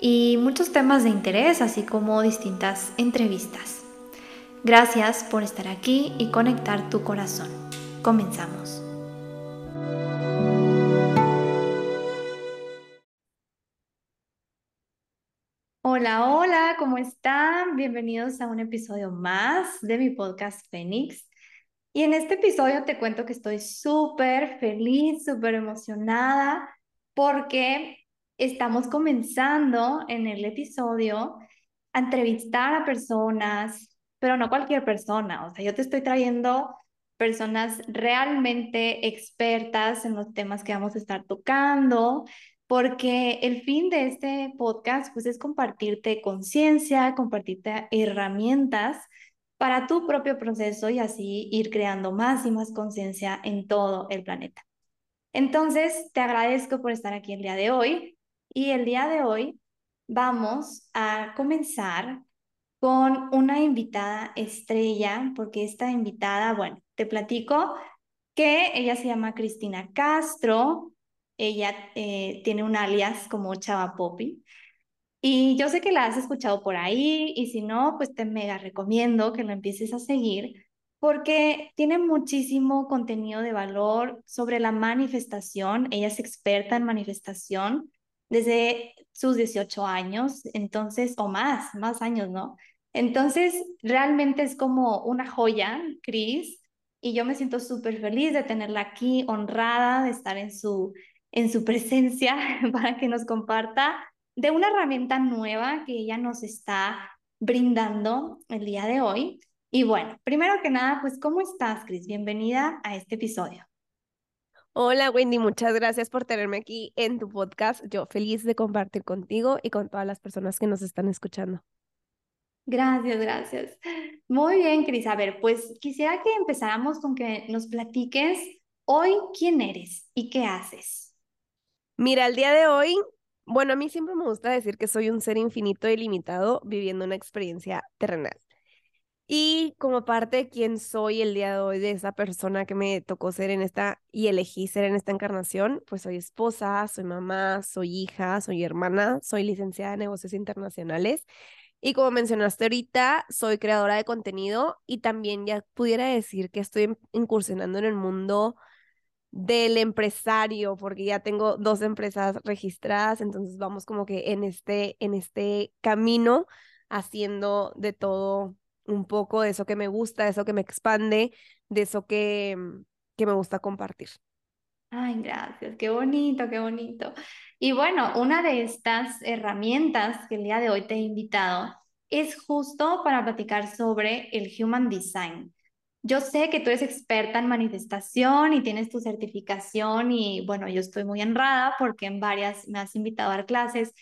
y muchos temas de interés, así como distintas entrevistas. Gracias por estar aquí y conectar tu corazón. Comenzamos. Hola, hola, ¿cómo están? Bienvenidos a un episodio más de mi podcast Fénix. Y en este episodio te cuento que estoy súper feliz, súper emocionada porque estamos comenzando en el episodio a entrevistar a personas, pero no cualquier persona. O sea, yo te estoy trayendo personas realmente expertas en los temas que vamos a estar tocando, porque el fin de este podcast pues es compartirte conciencia, compartirte herramientas para tu propio proceso y así ir creando más y más conciencia en todo el planeta. Entonces, te agradezco por estar aquí el día de hoy y el día de hoy vamos a comenzar con una invitada estrella, porque esta invitada, bueno, te platico que ella se llama Cristina Castro, ella eh, tiene un alias como Chava Poppy, y yo sé que la has escuchado por ahí y si no, pues te mega recomiendo que lo empieces a seguir porque tiene muchísimo contenido de valor sobre la manifestación. Ella es experta en manifestación desde sus 18 años, entonces, o más, más años, ¿no? Entonces, realmente es como una joya, Cris, y yo me siento súper feliz de tenerla aquí, honrada de estar en su, en su presencia para que nos comparta de una herramienta nueva que ella nos está brindando el día de hoy. Y bueno, primero que nada, pues, ¿cómo estás, Cris? Bienvenida a este episodio. Hola Wendy, muchas gracias por tenerme aquí en tu podcast. Yo feliz de compartir contigo y con todas las personas que nos están escuchando. Gracias, gracias. Muy bien, Cris. A ver, pues quisiera que empezáramos con que nos platiques hoy quién eres y qué haces. Mira, el día de hoy bueno, a mí siempre me gusta decir que soy un ser infinito y limitado viviendo una experiencia terrenal. Y como parte de quién soy el día de hoy, de esa persona que me tocó ser en esta y elegí ser en esta encarnación, pues soy esposa, soy mamá, soy hija, soy hermana, soy licenciada en negocios internacionales. Y como mencionaste ahorita, soy creadora de contenido y también ya pudiera decir que estoy incursionando en el mundo del empresario, porque ya tengo dos empresas registradas, entonces vamos como que en este, en este camino haciendo de todo un poco de eso que me gusta, de eso que me expande, de eso que, mm, que me gusta compartir. Ay, gracias, qué bonito, qué bonito. Y bueno, una de estas herramientas que el día de hoy te he invitado es justo para platicar sobre el Human Design. Yo sé que tú eres experta en manifestación y tienes tu certificación y bueno, yo estoy muy honrada porque en varias me has invitado a dar clases,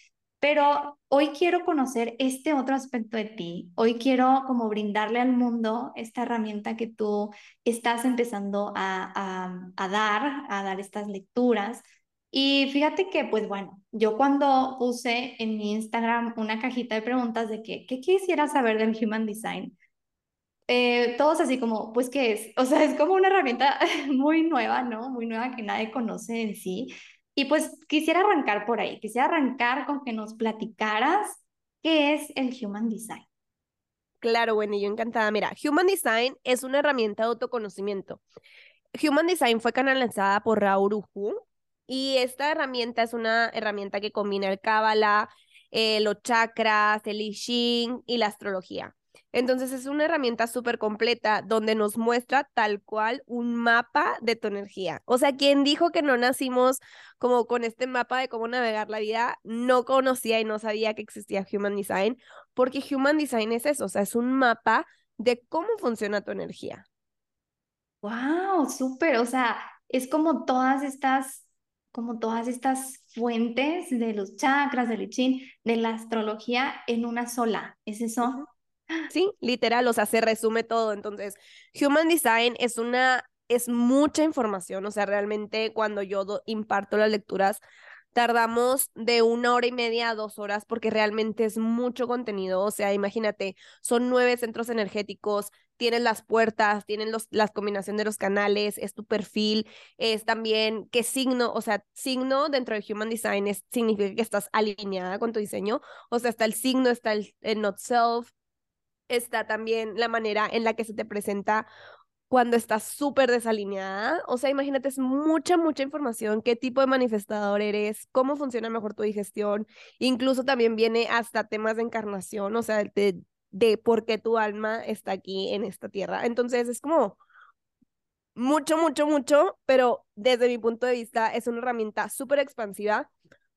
pero hoy quiero conocer este otro aspecto de ti. Hoy quiero como brindarle al mundo esta herramienta que tú estás empezando a, a, dar, a dar estas lecturas. Y fíjate que, pues bueno, yo cuando puse en mi Instagram una cajita de preguntas de que, ¿qué quisiera saber del Human Design? Eh, todos así como, pues, ¿qué es? O sea, es como una herramienta muy nueva, ¿no? Muy nueva que nadie conoce en sí. Y pues quisiera arrancar por ahí, quisiera arrancar con que nos platicaras qué es el Human Design. Claro, bueno, yo encantada. Mira, Human Design es una herramienta de autoconocimiento. Human Design fue canalizada por Raúl Uju y esta herramienta es una herramienta que combina el Kabbalah, eh, los chakras, el I y la astrología. Entonces es una herramienta súper completa donde nos muestra tal cual un mapa de tu energía. O sea, quien dijo que no nacimos como con este mapa de cómo navegar la vida, no conocía y no sabía que existía Human Design, porque Human Design es eso, o sea, es un mapa de cómo funciona tu energía. Wow, súper, o sea, es como todas estas como todas estas fuentes de los chakras, del I de la astrología en una sola. ¿Es eso? Sí, literal, o sea, se resume todo. Entonces, Human Design es una, es mucha información, o sea, realmente cuando yo imparto las lecturas, tardamos de una hora y media a dos horas porque realmente es mucho contenido. O sea, imagínate, son nueve centros energéticos, tienes las puertas, tienen los, las combinación de los canales, es tu perfil, es también qué signo, o sea, signo dentro de Human Design es, significa que estás alineada con tu diseño. O sea, está el signo, está el not self, está también la manera en la que se te presenta cuando estás súper desalineada. O sea, imagínate, es mucha, mucha información, qué tipo de manifestador eres, cómo funciona mejor tu digestión. Incluso también viene hasta temas de encarnación, o sea, de, de por qué tu alma está aquí en esta tierra. Entonces, es como mucho, mucho, mucho, pero desde mi punto de vista es una herramienta súper expansiva,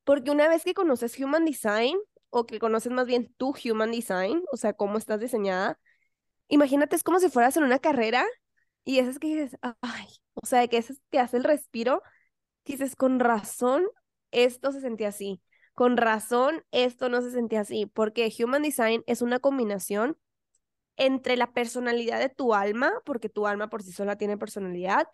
porque una vez que conoces Human Design, o que conoces más bien tu Human Design, o sea, cómo estás diseñada, imagínate, es como si fueras en una carrera y eso es que dices, ay, o sea, que eso te hace el respiro, dices, con razón, esto se sentía así, con razón, esto no se sentía así, porque Human Design es una combinación entre la personalidad de tu alma, porque tu alma por sí sola tiene personalidad,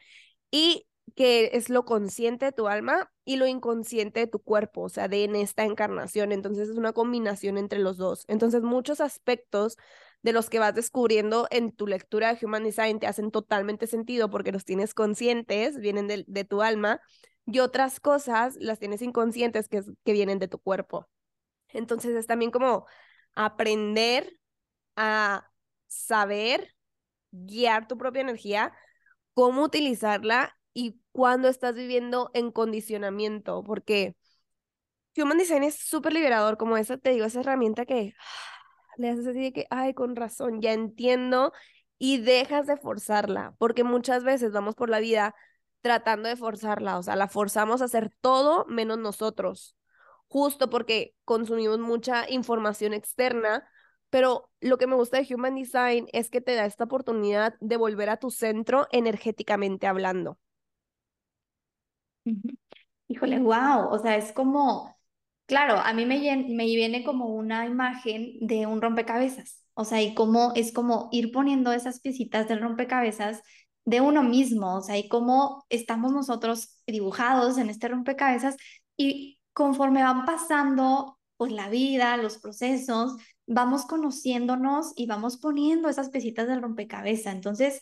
y que es lo consciente de tu alma y lo inconsciente de tu cuerpo, o sea, de en esta encarnación. Entonces es una combinación entre los dos. Entonces muchos aspectos de los que vas descubriendo en tu lectura de Human Design te hacen totalmente sentido porque los tienes conscientes, vienen de, de tu alma, y otras cosas las tienes inconscientes que, que vienen de tu cuerpo. Entonces es también como aprender a saber guiar tu propia energía, cómo utilizarla y cuando estás viviendo en condicionamiento, porque Human Design es súper liberador, como esa, te digo, esa herramienta que le haces así de que, ay, con razón, ya entiendo y dejas de forzarla, porque muchas veces vamos por la vida tratando de forzarla, o sea, la forzamos a hacer todo menos nosotros, justo porque consumimos mucha información externa, pero lo que me gusta de Human Design es que te da esta oportunidad de volver a tu centro energéticamente hablando. Híjole, wow, o sea, es como Claro, a mí me, viene como una imagen de un rompecabezas, o sea, y cómo es como ir poniendo esas piecitas del rompecabezas de uno mismo, o sea, y cómo estamos nosotros dibujados en este rompecabezas y conforme van pasando pues la vida, los procesos, vamos conociéndonos y vamos poniendo esas piecitas del rompecabezas. Entonces,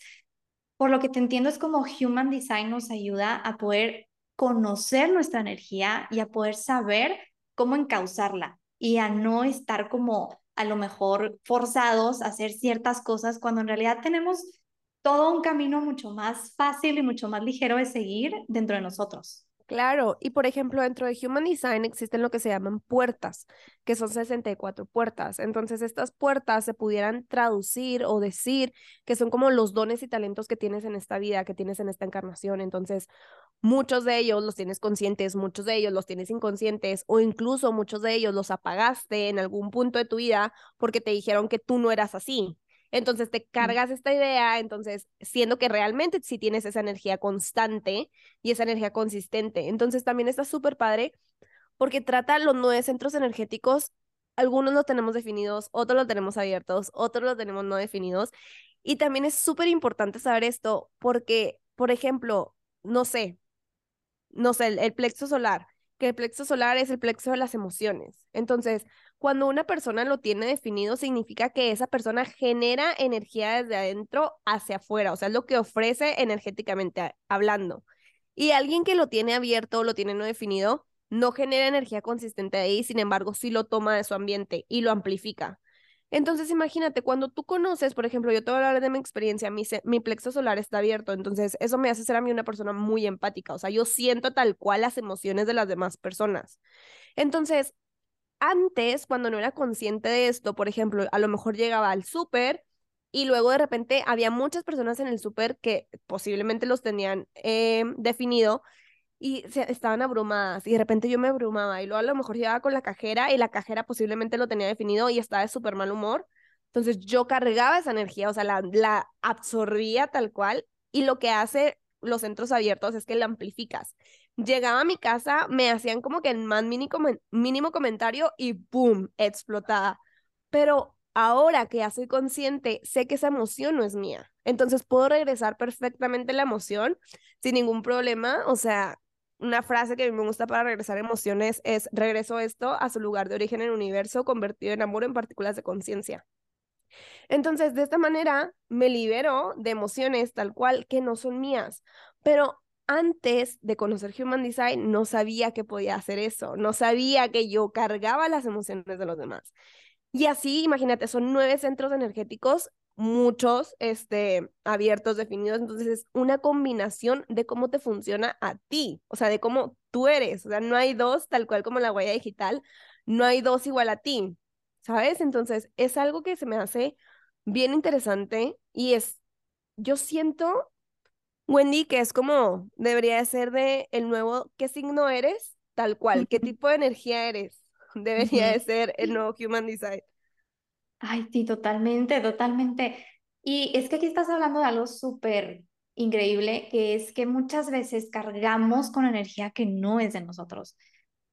por lo que te entiendo es como Human Design nos ayuda a poder conocer nuestra energía y a poder saber cómo encauzarla y a no estar como a lo mejor forzados a hacer ciertas cosas cuando en realidad tenemos todo un camino mucho más fácil y mucho más ligero de seguir dentro de nosotros. Claro, y por ejemplo, dentro de Human Design existen lo que se llaman puertas, que son 64 puertas. Entonces, estas puertas se pudieran traducir o decir que son como los dones y talentos que tienes en esta vida, que tienes en esta encarnación. Entonces, muchos de ellos los tienes conscientes, muchos de ellos los tienes inconscientes o incluso muchos de ellos los apagaste en algún punto de tu vida porque te dijeron que tú no eras así. Entonces te cargas esta idea, entonces siendo que realmente sí tienes esa energía constante y esa energía consistente. Entonces también está súper padre porque trata los nueve centros energéticos. Algunos los tenemos definidos, otros los tenemos abiertos, otros los tenemos no definidos. Y también es súper importante saber esto porque, por ejemplo, no sé, no sé, el, plexo solar, que el plexo solar es el plexo de las emociones. Entonces, cuando una persona lo tiene definido, significa que esa persona genera energía desde adentro hacia afuera, o sea, es lo que ofrece energéticamente hablando. Y alguien que lo tiene abierto lo tiene no definido, no genera energía consistente ahí, sin embargo, sí lo toma de su ambiente y lo amplifica. Entonces, imagínate, cuando tú conoces, por ejemplo, yo te voy a hablar de mi experiencia, mi, mi plexo solar está abierto, entonces eso me hace ser a mí una persona muy empática, o sea, yo siento tal cual las emociones de las demás personas. Entonces, antes, cuando no era consciente de esto, por ejemplo, a lo mejor llegaba al súper y luego de repente había muchas personas en el súper que posiblemente los tenían eh, definido y se, estaban abrumadas y de repente yo me abrumaba y luego a lo mejor llegaba con la cajera y la cajera posiblemente lo tenía definido y estaba de súper mal humor. Entonces yo cargaba esa energía, o sea, la, la absorbía tal cual y lo que hace los centros abiertos es que la amplificas. Llegaba a mi casa, me hacían como que el más mínimo, mínimo comentario y ¡boom! explotada. Pero ahora que ya soy consciente, sé que esa emoción no es mía. Entonces puedo regresar perfectamente la emoción sin ningún problema. O sea, una frase que a mí me gusta para regresar emociones es regreso esto a su lugar de origen en el universo convertido en amor en partículas de conciencia. Entonces, de esta manera me libero de emociones tal cual que no son mías. Pero antes de conocer Human Design, no sabía que podía hacer eso, no sabía que yo cargaba las emociones de los demás. Y así, imagínate, son nueve centros energéticos, muchos este, abiertos, definidos. Entonces, es una combinación de cómo te funciona a ti, o sea, de cómo tú eres. O sea, no hay dos, tal cual como la huella digital, no hay dos igual a ti, ¿sabes? Entonces, es algo que se me hace bien interesante y es, yo siento, Wendy, que es como, debería de ser de el nuevo, ¿qué signo eres? Tal cual, ¿qué tipo de energía eres? Debería de ser el nuevo Human Design. Ay, sí, totalmente, totalmente. Y es que aquí estás hablando de algo súper increíble, que es que muchas veces cargamos con energía que no es de nosotros,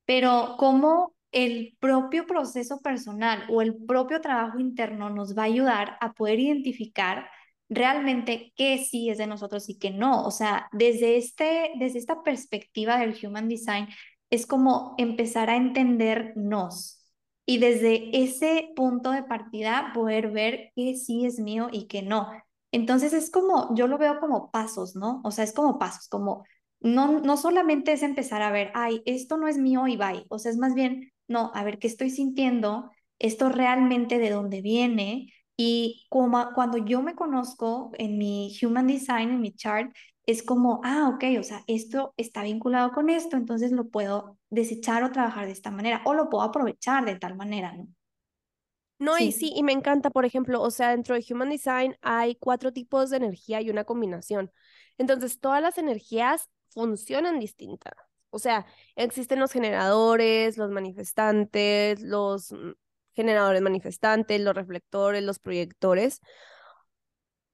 pero como el propio proceso personal o el propio trabajo interno nos va a ayudar a poder identificar realmente qué sí es de nosotros y qué no. O sea, desde, este, desde esta perspectiva del Human Design, es como empezar a entendernos y desde ese punto de partida poder ver qué sí es mío y qué no. Entonces es como, yo lo veo como pasos, ¿no? O sea, es como pasos, como no, no solamente es empezar a ver, ay, esto no es mío y bye. O sea, es más bien no, a ver qué estoy sintiendo, esto realmente de dónde viene. Y como cuando yo me conozco en mi Human Design, en mi chart, es como, ah, ok, o sea, esto está vinculado con esto, entonces lo puedo desechar o trabajar de esta manera, o lo puedo aprovechar de tal manera, ¿no? No, y sí, y me encanta, por ejemplo, o sea, dentro de Human Design hay cuatro tipos de energía y una combinación. Entonces, todas las energías funcionan distintas. O sea, existen los generadores, los manifestantes, los mm, generadores manifestantes, los reflectores, los proyectores.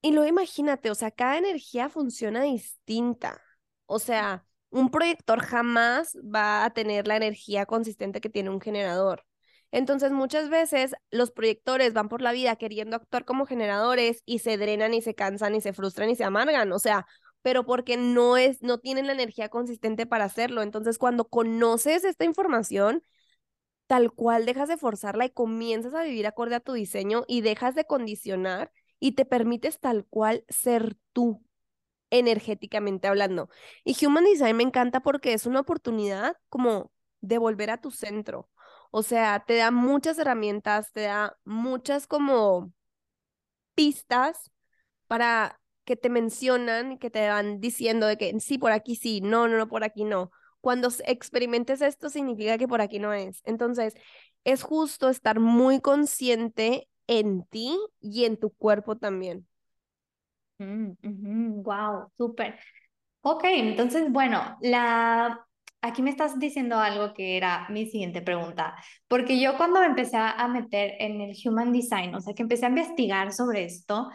Y luego imagínate, o sea, cada energía funciona distinta. O sea, un proyector jamás va a tener la energía consistente que tiene un generador. Entonces, muchas veces los proyectores van por la vida queriendo actuar como generadores y se drenan y se cansan y se frustran y se amargan. O sea, pero porque no es, no tienen la energía consistente para hacerlo. Entonces, cuando conoces esta información, tal cual dejas de forzarla y comienzas a vivir acorde a tu diseño y dejas de condicionar y te permites tal cual ser tú energéticamente hablando. Y Human Design me encanta porque es una oportunidad como de volver a tu centro. O sea, te da muchas herramientas, te da muchas como pistas para que te mencionan, que te van diciendo de que sí, por aquí sí, no, no, no, por aquí no. Cuando experimentes esto significa que por aquí no es. Entonces, es justo estar muy consciente en ti y en tu cuerpo también. Mm, wow, súper. Ok, entonces, bueno, la... aquí me estás diciendo algo que era mi siguiente pregunta, porque yo cuando empecé a meter en el Human Design, o sea, que empecé a investigar sobre esto,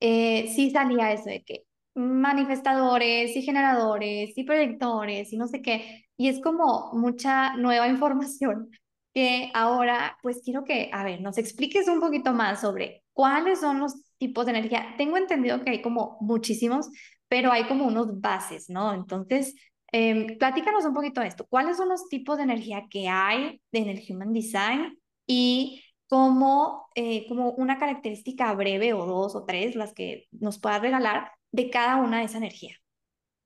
eh, sí salía eso de que manifestadores y generadores y proyectores y no sé qué, y es como mucha nueva información que ahora pues quiero que, a ver, nos expliques un poquito más sobre cuáles son los tipos de energía. Tengo entendido que hay como muchísimos, pero hay como unos bases, ¿no? Entonces, eh, platícanos un poquito de esto. ¿Cuáles son los tipos de energía que hay en el Human Design? Y como, eh, como una característica breve o dos o tres, las que nos puedas regalar de cada una de esa energía.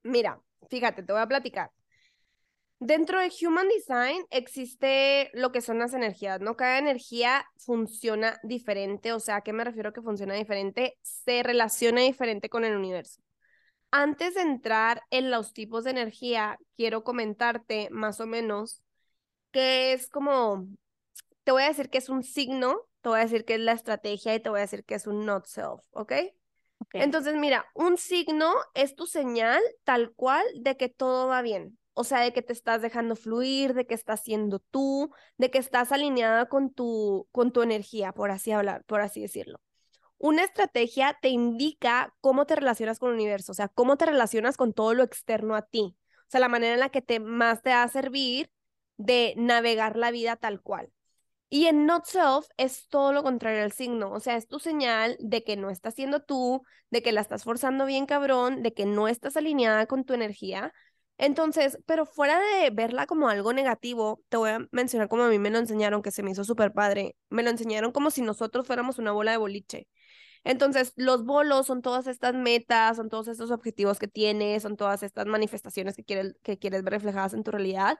Mira, fíjate, te voy a platicar. Dentro de Human Design existe lo que son las energías, ¿no? Cada energía funciona diferente, o sea, ¿a qué me refiero que funciona diferente? Se relaciona diferente con el universo. Antes de entrar en los tipos de energía, quiero comentarte más o menos qué es como te voy a decir que es un signo, te voy a decir que es la estrategia y te voy a decir que es un not self, ¿ok? Entonces, mira, un signo es tu señal tal cual de que todo va bien. O sea, de que te estás dejando fluir, de que estás siendo tú, de que estás alineada con tu, con tu energía, por así hablar, por así decirlo. una estrategia te indica cómo te relacionas con el universo, o sea, cómo te relacionas con todo lo externo a ti. O sea, la manera en la que te más te va a servir de navegar la vida tal cual. Y en Not Self es todo lo contrario al signo, o sea, es tu señal de que no estás siendo tú, de que la estás forzando bien cabrón, de que no estás alineada con tu energía. Entonces, pero fuera de verla como algo negativo, te voy a mencionar como a mí me lo enseñaron, que se me hizo súper padre. Me lo enseñaron como si nosotros fuéramos una bola de boliche. Entonces, los bolos son todas estas metas, son todos estos objetivos que tienes, son todas estas manifestaciones que quieres, que quieres ver reflejadas en tu realidad.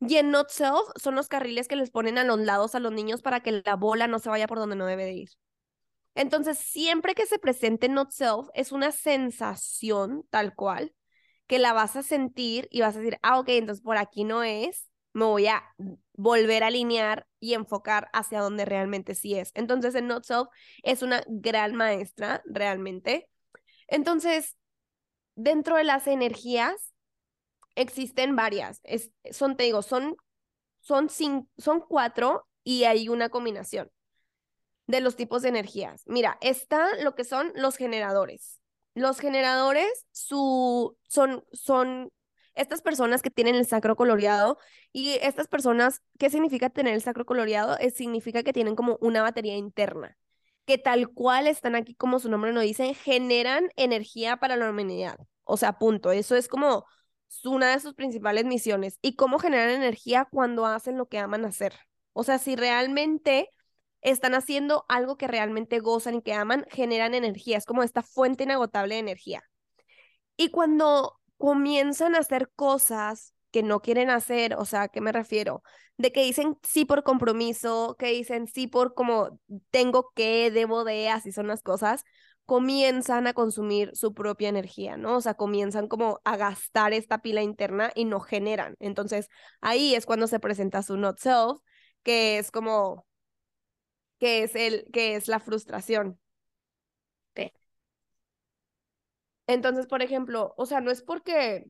Y en Not Self son los carriles que les ponen a los lados a los niños para que la bola no se vaya por donde no debe de ir. Entonces, siempre que se presente Not Self, es una sensación tal cual que la vas a sentir y vas a decir, ah, ok, entonces por aquí no es, me voy a volver a alinear y enfocar hacia donde realmente sí es. Entonces, en Not Self es una gran maestra, realmente. Entonces, dentro de las energías, existen varias. Es, son, te digo, son, son, son cuatro y hay una combinación de los tipos de energías. Mira, está lo que son los generadores. Los generadores su, son, son estas personas que tienen el sacro coloreado y estas personas, ¿qué significa tener el sacro coloreado? Es, significa que tienen como una batería interna, que tal cual están aquí como su nombre lo dice, generan energía para la humanidad. O sea, punto. Eso es como una de sus principales misiones y cómo generar energía cuando hacen lo que aman hacer. O sea, si realmente están haciendo algo que realmente gozan y que aman, generan energía. Es como esta fuente inagotable de energía. Y cuando comienzan a hacer cosas que no quieren hacer, o sea, ¿a qué me refiero? De que dicen sí por compromiso, que dicen sí por como tengo que, debo de, así son las cosas, comienzan a consumir su propia energía, ¿no? O sea, comienzan como a gastar esta pila interna y no generan. Entonces, ahí es cuando se presenta su not self, que es como, que es el, que es la frustración. Entonces, por ejemplo, o sea, no es porque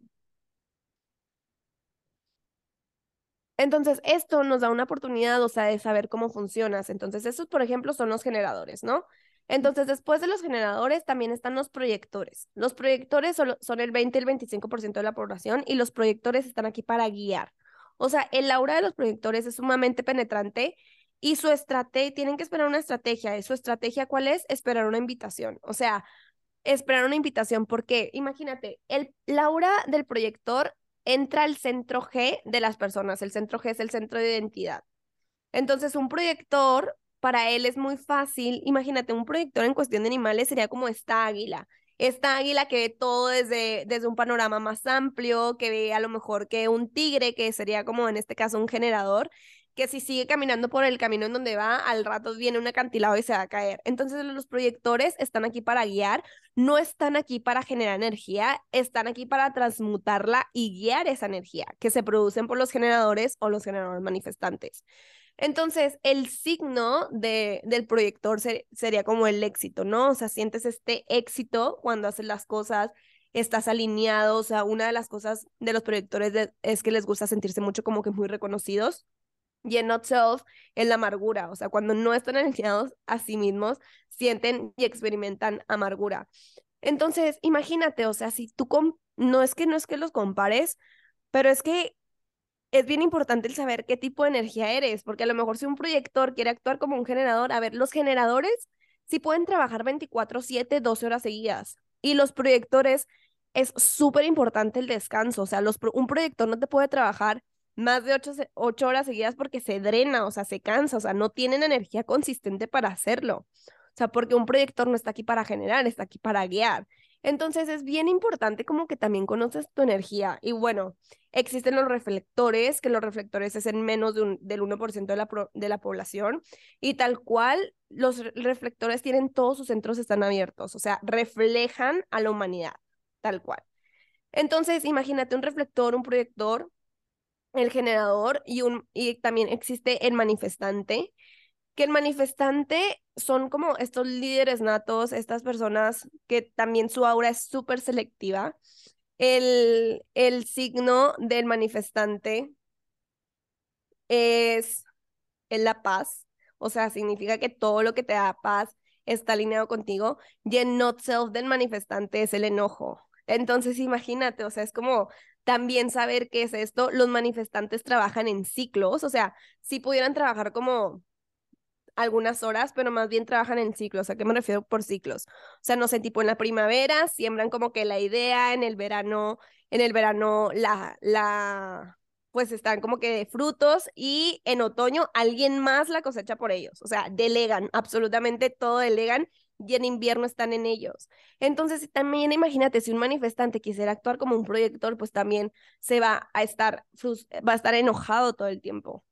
Entonces, esto nos da una oportunidad, o sea, de saber cómo funcionas. Entonces, esos, por ejemplo, son los generadores, ¿no? Entonces, después de los generadores, también están los proyectores. Los proyectores son el 20 y el 25% de la población y los proyectores están aquí para guiar. O sea, el aura de los proyectores es sumamente penetrante y su estrategia, tienen que esperar una estrategia. ¿Y su estrategia cuál es? Esperar una invitación. O sea, esperar una invitación porque, imagínate, el, la aura del proyector entra al centro G de las personas. El centro G es el centro de identidad. Entonces, un proyector para él es muy fácil. Imagínate, un proyector en cuestión de animales sería como esta águila. Esta águila que ve todo desde, desde un panorama más amplio, que ve a lo mejor que un tigre, que sería como en este caso un generador, que si sigue caminando por el camino en donde va, al rato viene un acantilado y se va a caer. Entonces los proyectores están aquí para guiar, no están aquí para generar energía, están aquí para transmutarla y guiar esa energía que se producen por los generadores o los generadores manifestantes. Entonces, el signo de, del proyector sería como el éxito, ¿no? O sea, sientes este éxito cuando haces las cosas, estás alineado, o sea, una de las cosas de los proyectores es que les gusta sentirse mucho como que muy reconocidos. Y en Not Self es la amargura, o sea, cuando no están alineados a sí mismos, sienten y experimentan amargura. Entonces, imagínate, o sea, si tú, no es que no es que los compares, pero es que es bien importante el saber qué tipo de energía eres, porque a lo mejor si un proyector quiere actuar como un generador, a ver, los generadores sí pueden trabajar 24/7, 12 horas seguidas, y los proyectores es súper importante el descanso, o sea, un proyector no te puede trabajar más de 8, 8 horas seguidas porque se drena, o sea, se cansa, o sea, no tienen energía consistente para hacerlo. O sea, porque un proyector no está aquí para generar, está aquí para guiar. Entonces es bien importante como que también conoces tu energía. Y bueno, existen los reflectores, que los reflectores es en menos de un, del 1% de la, de la población. Y tal cual, los reflectores tienen todos sus centros están abiertos, o sea, reflejan a la humanidad, tal cual. Entonces, imagínate un reflector, un proyector, el generador y, un, y también existe el manifestante que el manifestante son como estos líderes natos, estas personas que también su aura es súper selectiva. El, el signo del manifestante es, la paz, o sea, significa que todo lo que te da paz está alineado contigo y el not self del manifestante es el enojo. Entonces imagínate, o sea, es como también saber qué es esto. Los manifestantes trabajan en ciclos, o sea, si pudieran trabajar como algunas horas, pero más bien trabajan en ciclos. ¿A qué me refiero por ciclos? O sea, no sé, tipo en la primavera siembran como que la idea, en el verano, en el verano la, la, pues están como que de frutos y en otoño alguien más la cosecha por ellos. O sea, delegan, absolutamente todo delegan y en invierno están en ellos. Entonces, también imagínate, si un manifestante quisiera actuar como un proyector, pues también se va a estar, va a estar enojado todo el tiempo.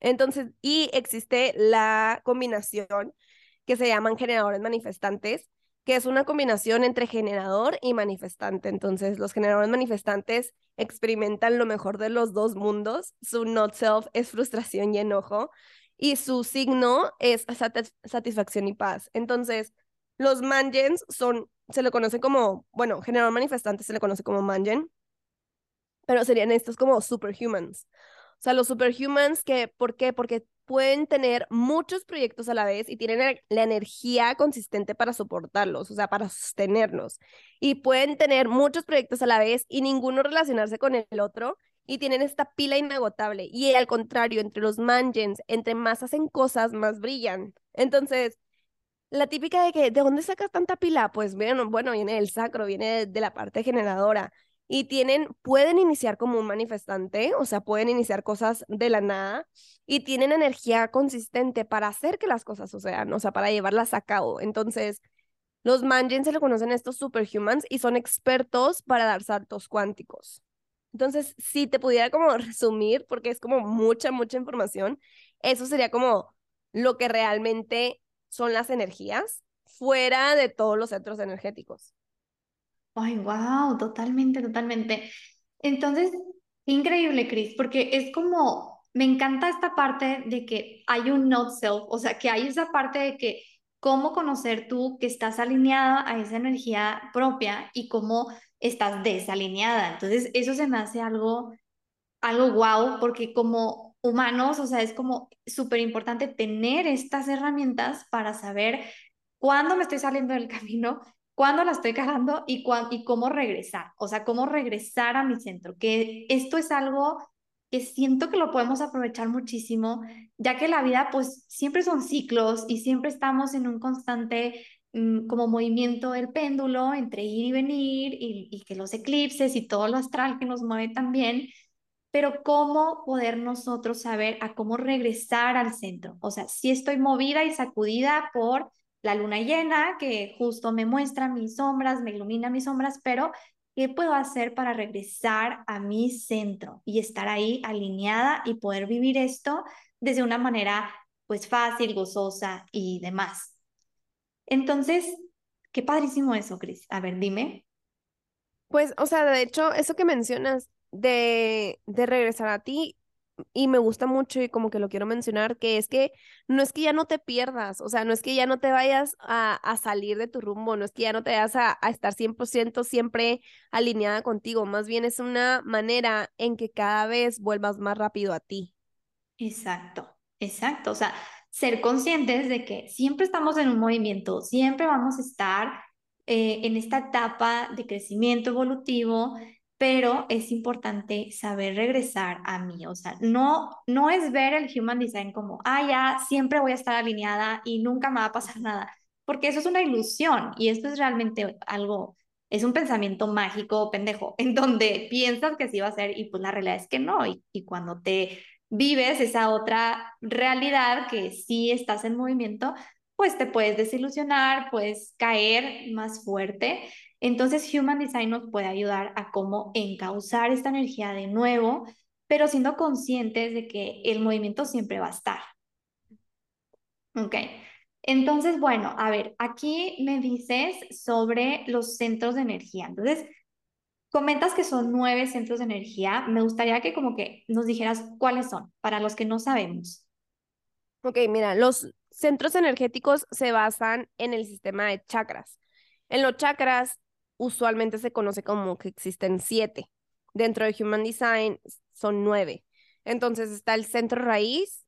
Entonces, y existe la combinación que se llaman generadores manifestantes, que es una combinación entre generador y manifestante. Entonces, los generadores manifestantes experimentan lo mejor de los dos mundos. Su not self es frustración y enojo y su signo es satisfacción y paz. Entonces, los mangens son, se le conoce como, bueno, generador manifestante se le conoce como mangen, pero serían estos como superhumans. O sea, los superhumans que, ¿por qué? Porque pueden tener muchos proyectos a la vez y tienen la energía consistente para soportarlos, o sea, para sostenerlos. Y pueden tener muchos proyectos a la vez y ninguno relacionarse con el otro y tienen esta pila inagotable. Y al contrario, entre los mangens, entre más hacen cosas, más brillan. Entonces, la típica de que, ¿de dónde sacas tanta pila? Pues bueno, bueno viene del sacro, viene de la parte generadora y tienen, pueden iniciar como un manifestante, o sea, pueden iniciar cosas de la nada y tienen energía consistente para hacer que las cosas sucedan, o sea, para llevarlas a cabo. Entonces, los Manjin se le conocen estos superhumans y son expertos para dar saltos cuánticos. Entonces, si te pudiera como resumir, porque es como mucha, mucha información, eso sería como lo que realmente son las energías fuera de todos los centros energéticos. Ay, wow, totalmente, totalmente. Entonces, increíble, Chris, porque es como, me encanta esta parte de que hay un not self, o sea, que hay esa parte de que cómo conocer tú que estás alineada a esa energía propia y cómo estás desalineada. Entonces, eso se me hace algo, algo wow, porque como humanos, o sea, es como súper importante tener estas herramientas para saber cuándo me estoy saliendo del camino cuándo la estoy cagando y, y cómo regresar, o sea, cómo regresar a mi centro, que esto es algo que siento que lo podemos aprovechar muchísimo, ya que la vida pues siempre son ciclos y siempre estamos en un constante mm, como movimiento del péndulo entre ir y venir y, y que los eclipses y todo lo astral que nos mueve también, pero cómo poder nosotros saber a cómo regresar al centro. O sea, si estoy movida y sacudida por la luna llena, que justo me muestra mis sombras, me ilumina mis sombras, pero ¿qué puedo hacer para regresar a mi centro y estar ahí alineada y poder vivir esto desde una manera pues fácil, gozosa y demás? Entonces, qué padrísimo eso, Cris. A ver, dime. Pues, o sea, de hecho, eso que mencionas de, de regresar a ti, y me gusta mucho y como que lo quiero mencionar, que es que no es que ya no te pierdas, o sea, no es que ya no te vayas a, a salir de tu rumbo, no es que ya no te vayas a, a estar 100% siempre alineada contigo, más bien es una manera en que cada vez vuelvas más rápido a ti. Exacto, exacto, o sea, ser conscientes de que siempre estamos en un movimiento, siempre vamos a estar eh, en esta etapa de crecimiento evolutivo pero es importante saber regresar a mí, o sea, no, no es ver el Human Design como, ah, ya, siempre voy a estar alineada y nunca me va a pasar nada, porque eso es una ilusión y esto es realmente algo, es un pensamiento mágico, pendejo, en donde piensas que sí va a ser y pues la realidad es que no, y, y cuando te vives esa otra realidad que sí estás en movimiento, pues te puedes desilusionar, puedes caer más fuerte entonces, Human Design nos puede ayudar a cómo encauzar esta energía de nuevo, pero siendo conscientes de que el movimiento siempre va a estar. Ok. Entonces, bueno, a ver, aquí me dices sobre los centros de energía. Entonces, comentas que son nueve centros de energía. Me gustaría que como que nos dijeras cuáles son, para los que no sabemos. Ok, mira, los centros energéticos se basan en el sistema de chakras. En los chakras usualmente se conoce como que existen siete. Dentro de Human Design son nueve. Entonces está el centro raíz,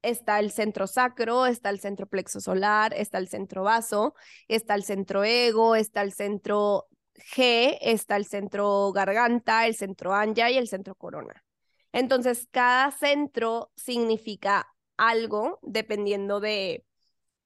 está el centro sacro, está el centro plexo solar, está el centro vaso, está el centro ego, está el centro G, está el centro garganta, el centro anja y el centro corona. Entonces, cada centro significa algo dependiendo de,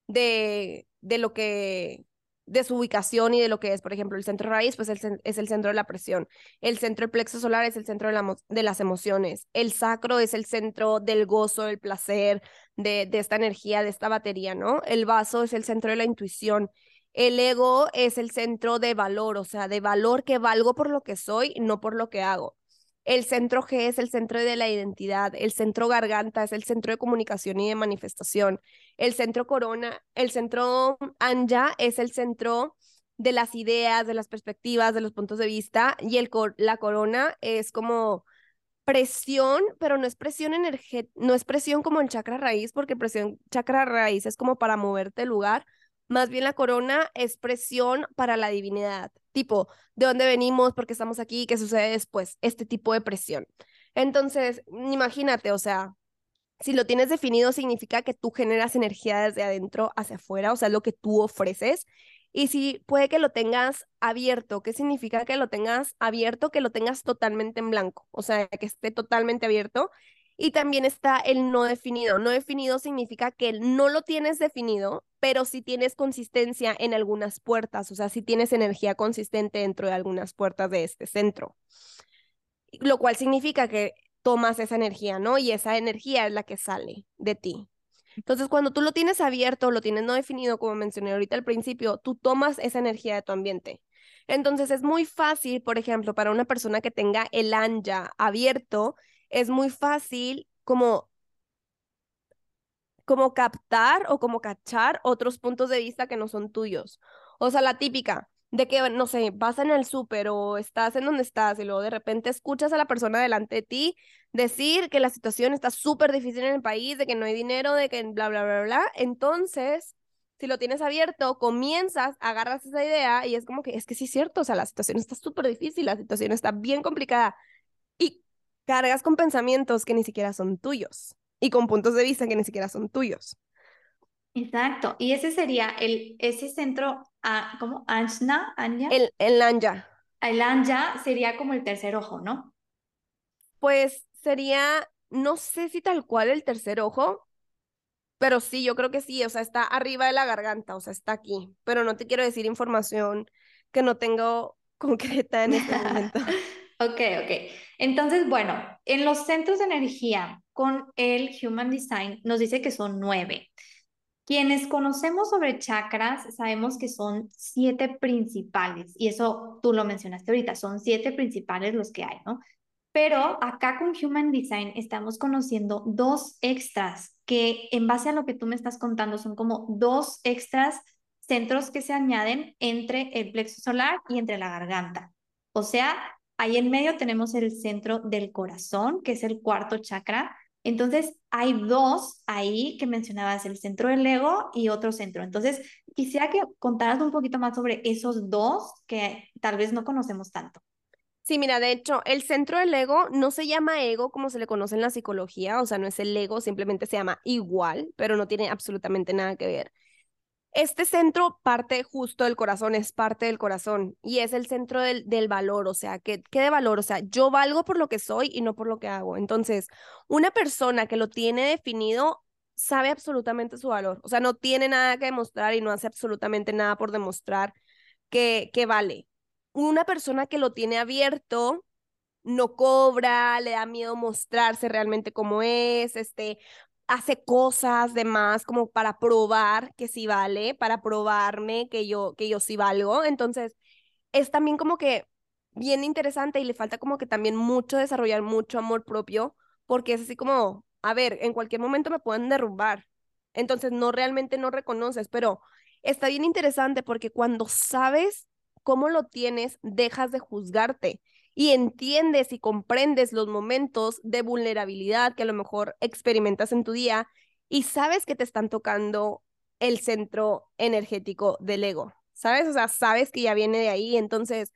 de, de lo que de su ubicación y de lo que es, por ejemplo, el centro raíz, pues es el centro de la presión, el centro del plexo solar es el centro de, la, de, las emociones, el sacro es el centro del gozo, del placer, de, de esta energía, de esta batería, ¿no? El vaso es el centro de la intuición, el ego es el centro de valor, o sea, de valor que valgo por lo que soy, no por lo que hago. El centro G es el centro de la identidad, el centro garganta es el centro de comunicación y de manifestación, el centro corona, el centro anja es el centro de las ideas, de las perspectivas, de los puntos de vista y el la corona es como presión, pero no es presión energética, no es presión como el chakra raíz, porque presión chakra raíz es como para moverte el lugar, más bien la corona es presión para la divinidad, tipo, ¿de dónde venimos? ¿Por qué estamos aquí? ¿Qué sucede después? Este tipo de presión. Entonces, imagínate, o sea, si lo tienes definido, significa que tú generas energía desde adentro hacia afuera, o sea, lo que tú ofreces. Y si puede que lo tengas abierto, ¿qué significa que lo tengas abierto? Que lo tengas totalmente en blanco, o sea, que esté totalmente abierto y también está el no definido. No definido significa que no lo tienes definido, pero sí tienes consistencia en algunas puertas, o sea, sí tienes energía consistente dentro de algunas puertas de este centro. Lo cual significa que tomas esa energía, ¿no? Y esa energía es la que sale de ti. Entonces, cuando tú lo tienes abierto, lo tienes no definido, como mencioné ahorita al principio, tú tomas esa energía de tu ambiente. Entonces, es muy fácil, por ejemplo, para una persona que tenga el anja abierto, es muy fácil como como captar o como cachar otros puntos de vista que no son tuyos. O sea, la típica de que, no sé, vas en el súper o estás en donde estás y luego de repente escuchas a la persona delante de ti decir que la situación está súper difícil en el país, de que no hay dinero, de que bla, bla, bla, bla. Entonces, si lo tienes abierto, comienzas, agarras esa idea y es como que es que sí es cierto, o sea, la situación está súper difícil, la situación está bien complicada cargas con pensamientos que ni siquiera son tuyos y con puntos de vista que ni siquiera son tuyos. Exacto, y ese sería el, ese centro, ah, ¿cómo? Anjna, Anja. El, el Anja. El Anja sería como el tercer ojo, ¿no? Pues sería, no sé si tal cual el tercer ojo, pero sí, yo creo que sí, o sea, está arriba de la garganta, o sea, está aquí, pero no te quiero decir información que no tengo concreta en este momento. Ok, ok. Entonces, bueno, en los centros de energía con el Human Design nos dice que son nueve. Quienes conocemos sobre chakras sabemos que son siete principales y eso tú lo mencionaste ahorita, son siete principales los que hay, ¿no? Pero acá con Human Design estamos conociendo dos extras que en base a lo que tú me estás contando son como dos extras centros que se añaden entre el plexo solar y entre la garganta. O sea, Ahí en medio tenemos el centro del corazón, que es el cuarto chakra. Entonces, hay dos ahí que mencionabas, el centro del ego y otro centro. Entonces, quisiera que contaras un poquito más sobre esos dos que tal vez no conocemos tanto. Sí, mira, de hecho, el centro del ego no se llama ego como se le conoce en la psicología, o sea, no es el ego, simplemente se llama igual, pero no tiene absolutamente nada que ver. Este centro parte justo del corazón, es parte del corazón y es el centro del, del valor, o sea, ¿qué, ¿qué de valor? O sea, yo valgo por lo que soy y no por lo que hago. Entonces, una persona que lo tiene definido sabe absolutamente su valor, o sea, no tiene nada que demostrar y no hace absolutamente nada por demostrar que, que vale. Una persona que lo tiene abierto no cobra, le da miedo mostrarse realmente como es, este, hace cosas de más como para probar que sí vale, para probarme que yo, que yo sí valgo. Entonces, es también como que bien interesante y le falta como que también mucho desarrollar mucho amor propio, porque es así como, a ver, en cualquier momento me pueden derrumbar. Entonces, no realmente no reconoces, pero está bien interesante porque cuando sabes cómo lo tienes, dejas de juzgarte y entiendes y comprendes los momentos de vulnerabilidad que a lo mejor experimentas en tu día y sabes que te están tocando el centro energético del ego, ¿sabes? O sea, sabes que ya viene de ahí, entonces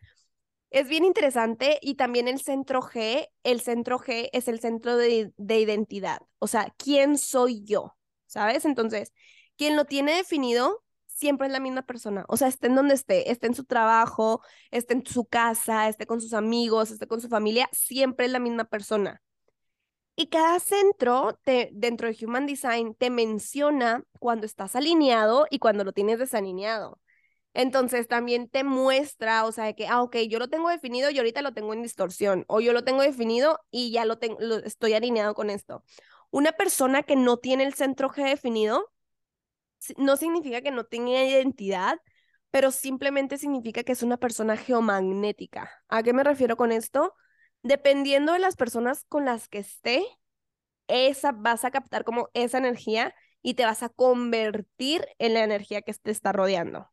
Es bien interesante y también el centro G, el centro G es el centro de, de identidad, o sea, ¿quién soy yo? ¿Sabes? Entonces, quien lo tiene definido siempre es la misma persona, o sea, esté en donde esté, esté en su trabajo, esté en su casa, esté con sus amigos, esté con su familia, siempre es la misma persona. Y cada centro te, dentro de Human Design te menciona cuando estás alineado y cuando lo tienes desalineado. Entonces también te muestra, o sea, que, ah, ok, yo lo tengo definido y ahorita lo tengo en distorsión, o yo lo tengo definido y ya lo, tengo, estoy alineado con esto. Una persona que no tiene el centro G definido no significa que no tenga identidad, pero simplemente significa que es una persona geomagnética. ¿A qué me refiero con esto? Dependiendo de las personas con las que esté, esa vas a captar como esa energía y te vas a convertir en la energía que te está rodeando.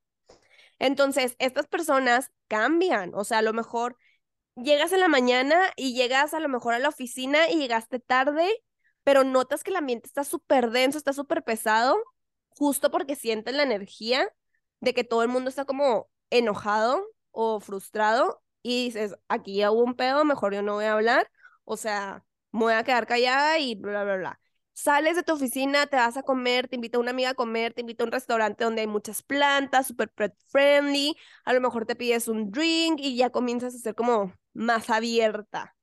Entonces, estas personas cambian, o sea, a lo mejor llegas en la mañana y llegas a lo mejor a la oficina y llegaste tarde, pero notas que el ambiente está súper denso, está súper pesado, justo porque sientes la energía de que todo el mundo está como enojado o frustrado y dices, aquí ya un pedo, mejor yo no voy a hablar, o sea, me voy a quedar callada y bla, bla, bla sales de tu oficina, te vas a comer, te invita una amiga a comer, te invita a un restaurante donde hay muchas plantas, super pet friendly, a lo mejor te pides un drink y ya comienzas a ser como más abierta,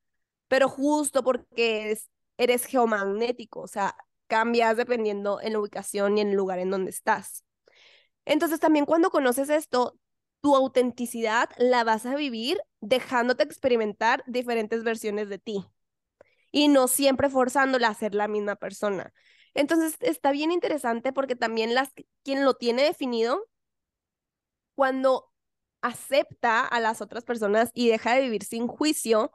pero justo porque eres, geomagnético, o sea, cambias dependiendo en la ubicación y en el lugar en donde estás. Entonces también cuando conoces esto, tu autenticidad la vas a vivir dejándote experimentar diferentes versiones de ti y no siempre forzándola a ser la misma persona. Entonces está bien interesante porque también las, quien lo tiene definido, cuando acepta a las otras personas y deja de vivir sin juicio,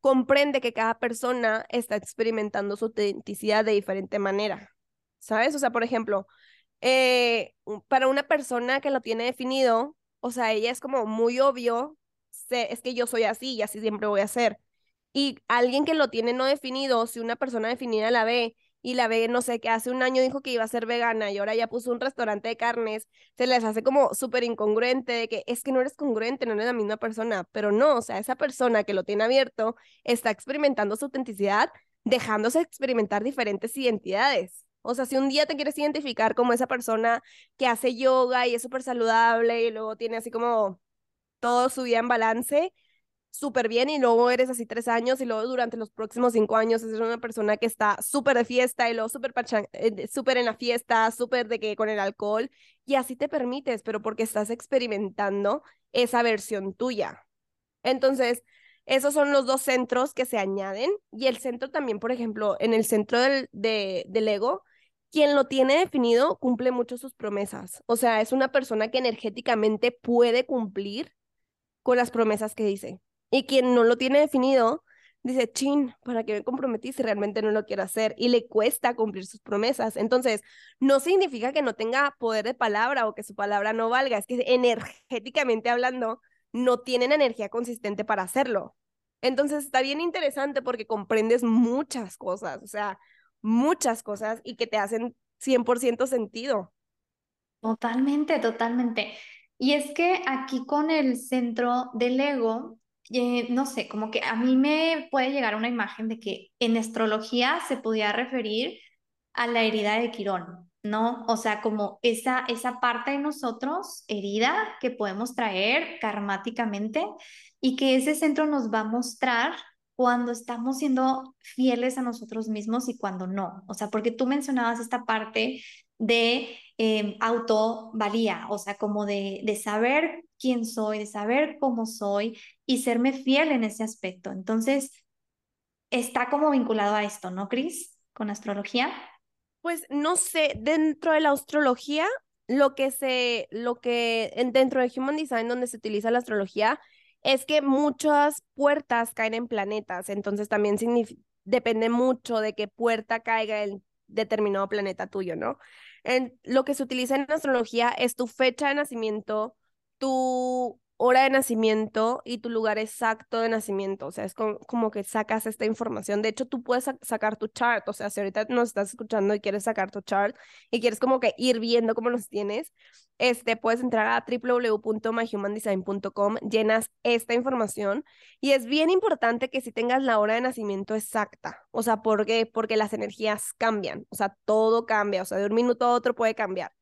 comprende que cada persona está experimentando su autenticidad de diferente manera. ¿Sabes? O sea, por ejemplo, eh, para una persona que lo tiene definido, o sea, ella es como muy obvio, es que yo soy así y así siempre voy a ser. Y alguien que lo tiene no definido, si una persona definida la ve y la ve, no sé, que hace un año dijo que iba a ser vegana y ahora ya puso un restaurante de carnes, se les hace como súper incongruente de que es que no eres congruente, no eres la misma persona, pero no, o sea, esa persona que lo tiene abierto está experimentando su autenticidad, dejándose experimentar diferentes identidades. O sea, si un día te quieres identificar como esa persona que hace yoga y es súper saludable y luego tiene así como todo su vida en balance, súper bien y luego eres así tres años y luego durante los próximos cinco años eres una persona que está súper de fiesta y luego súper eh, súper en la fiesta, súper de que con el alcohol y así te permites, pero porque estás experimentando esa versión tuya. Entonces, esos son los dos centros que se añaden y el centro también, por ejemplo, en el centro del, de, del ego, quien lo tiene definido cumple mucho sus promesas. O sea, es una persona que energéticamente puede cumplir con las promesas que dice. Y quien no lo tiene definido, dice, chin, ¿para qué me comprometí si realmente no lo quiero hacer? Y le cuesta cumplir sus promesas. Entonces, no significa que no tenga poder de palabra o que su palabra no valga, es que energéticamente hablando, no tienen energía consistente para hacerlo. Entonces, está bien interesante porque comprendes muchas cosas, o sea, muchas cosas y que te hacen 100% sentido. Totalmente, totalmente. Y es que aquí con el centro del ego, eh, no sé, como que a mí me puede llegar una imagen de que en astrología se podía referir a la herida de Quirón, ¿no? O sea, como esa, esa parte de nosotros herida que podemos traer karmáticamente y que ese centro nos va a mostrar cuando estamos siendo fieles a nosotros mismos y cuando no. O sea, porque tú mencionabas esta parte de eh, autovalía, o sea, como de, de saber quién soy, de saber cómo soy y serme fiel en ese aspecto. Entonces, está como vinculado a esto, ¿no, Cris? Con astrología. Pues no sé, dentro de la astrología, lo que se, lo que dentro de Human Design, donde se utiliza la astrología, es que muchas puertas caen en planetas, entonces también depende mucho de qué puerta caiga en determinado planeta tuyo, ¿no? En, lo que se utiliza en astrología es tu fecha de nacimiento, tu hora de nacimiento y tu lugar exacto de nacimiento. O sea, es como, que sacas esta información. De hecho, tú puedes sacar tu chart. O sea, si ahorita nos estás escuchando y quieres sacar tu chart y quieres como que ir viendo cómo los tienes, este, puedes entrar a www.myhumandesign.com, llenas esta información y es bien importante que si tengas la hora de nacimiento exacta. O sea, ¿por qué? Porque las energías cambian. O sea, todo cambia. O sea, de un minuto a otro puede cambiar.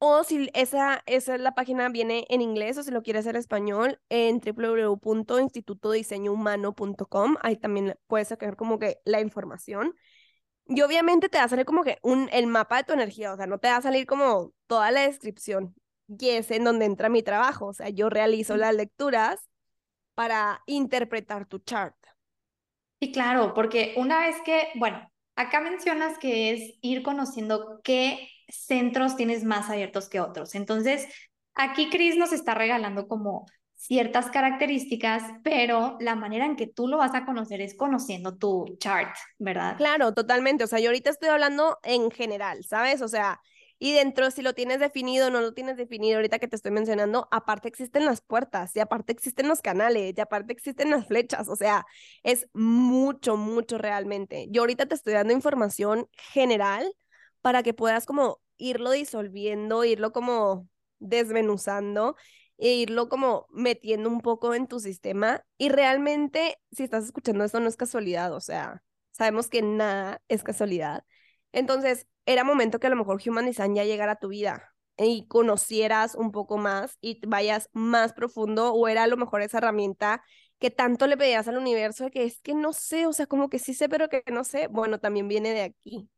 O si esa, esa es la página viene en inglés o si lo quieres en español, en www.institutodiseñohumano.com. Ahí también puedes sacar como que la información. Y obviamente te va a salir como que un, el mapa de tu energía, o sea, no te va a salir como toda la descripción. Y es en donde entra mi trabajo, o sea, yo realizo las lecturas para interpretar tu chart. Y claro, porque una vez que, bueno, acá mencionas que es ir conociendo qué centros tienes más abiertos que otros. Entonces, aquí Chris nos está regalando como ciertas características, pero la manera en que tú lo vas a conocer es conociendo tu chart, ¿verdad? Claro, totalmente. O sea, yo ahorita estoy hablando en general, ¿sabes? O sea, y dentro, si lo tienes definido o no lo tienes definido, ahorita que te estoy mencionando, aparte existen las puertas, y aparte existen los canales, y aparte existen las flechas, o sea, es mucho, mucho realmente. Yo ahorita te estoy dando información general para que puedas como irlo disolviendo, irlo como desmenuzando e irlo como metiendo un poco en tu sistema. Y realmente, si estás escuchando esto, no es casualidad, o sea, sabemos que nada es casualidad. Entonces, era momento que a lo mejor Human Design ya llegara a tu vida y conocieras un poco más y vayas más profundo o era a lo mejor esa herramienta que tanto le pedías al universo de que es que no sé, o sea, como que sí sé, pero que no sé, bueno, también viene de aquí.